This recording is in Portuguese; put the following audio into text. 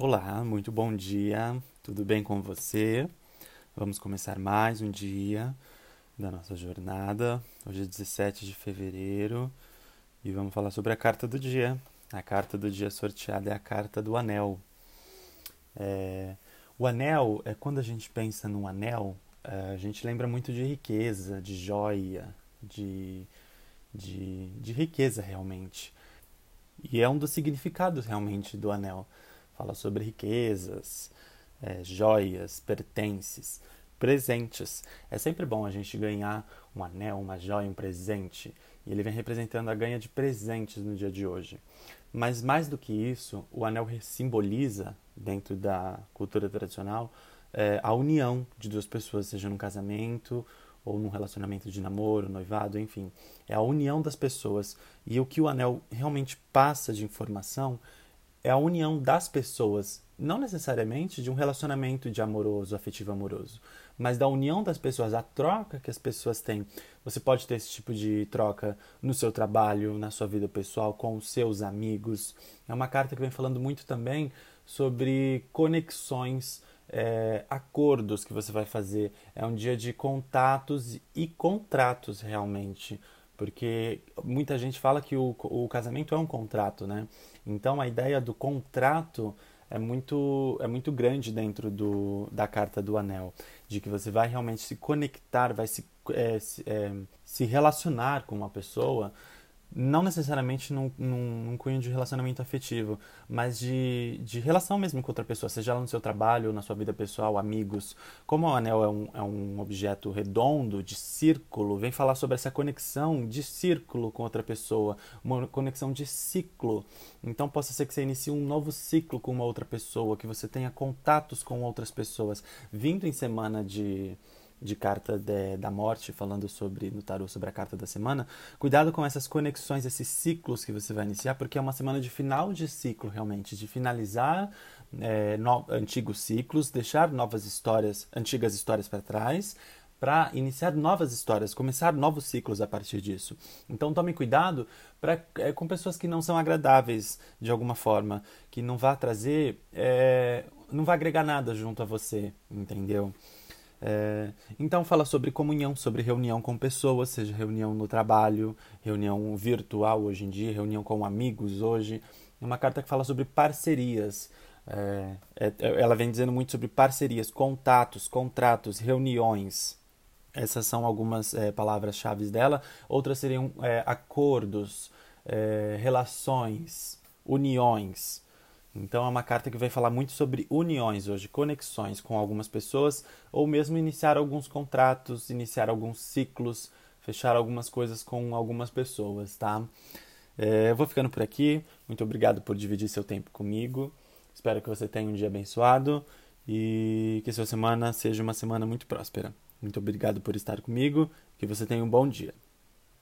Olá, muito bom dia, tudo bem com você? Vamos começar mais um dia da nossa jornada. Hoje é 17 de fevereiro e vamos falar sobre a carta do dia. A carta do dia sorteada é a carta do anel. É... O anel é quando a gente pensa num anel, é, a gente lembra muito de riqueza, de joia, de, de, de riqueza realmente. E é um dos significados realmente do anel fala sobre riquezas, é, joias, pertences, presentes. É sempre bom a gente ganhar um anel, uma joia, um presente. E ele vem representando a ganha de presentes no dia de hoje. Mas mais do que isso, o anel simboliza, dentro da cultura tradicional, é, a união de duas pessoas, seja num casamento ou num relacionamento de namoro, noivado, enfim. É a união das pessoas. E o que o anel realmente passa de informação é a união das pessoas, não necessariamente de um relacionamento de amoroso, afetivo amoroso, mas da união das pessoas, a troca que as pessoas têm. Você pode ter esse tipo de troca no seu trabalho, na sua vida pessoal, com os seus amigos. É uma carta que vem falando muito também sobre conexões, é, acordos que você vai fazer. É um dia de contatos e contratos realmente porque muita gente fala que o, o casamento é um contrato, né? Então a ideia do contrato é muito, é muito grande dentro do, da carta do anel, de que você vai realmente se conectar, vai se, é, se, é, se relacionar com uma pessoa não necessariamente num, num, num, cunho de relacionamento afetivo, mas de, de relação mesmo com outra pessoa, seja ela no seu trabalho, na sua vida pessoal, amigos. Como o anel é um, é um objeto redondo, de círculo, vem falar sobre essa conexão de círculo com outra pessoa, uma conexão de ciclo. Então, possa ser que você inicie um novo ciclo com uma outra pessoa, que você tenha contatos com outras pessoas, vindo em semana de de carta de, da morte, falando sobre no tarot sobre a carta da semana, cuidado com essas conexões, esses ciclos que você vai iniciar, porque é uma semana de final de ciclo realmente, de finalizar é, no, antigos ciclos, deixar novas histórias, antigas histórias para trás, para iniciar novas histórias, começar novos ciclos a partir disso. Então tome cuidado pra, é, com pessoas que não são agradáveis de alguma forma, que não vá trazer, é, não vai agregar nada junto a você, entendeu? É, então fala sobre comunhão, sobre reunião com pessoas, seja reunião no trabalho, reunião virtual hoje em dia, reunião com amigos hoje. É uma carta que fala sobre parcerias. É, é, ela vem dizendo muito sobre parcerias, contatos, contratos, reuniões. Essas são algumas é, palavras-chave dela. Outras seriam é, acordos, é, relações, uniões. Então é uma carta que vai falar muito sobre uniões hoje, conexões com algumas pessoas, ou mesmo iniciar alguns contratos, iniciar alguns ciclos, fechar algumas coisas com algumas pessoas, tá? É, eu vou ficando por aqui. Muito obrigado por dividir seu tempo comigo. Espero que você tenha um dia abençoado e que sua semana seja uma semana muito próspera. Muito obrigado por estar comigo. Que você tenha um bom dia.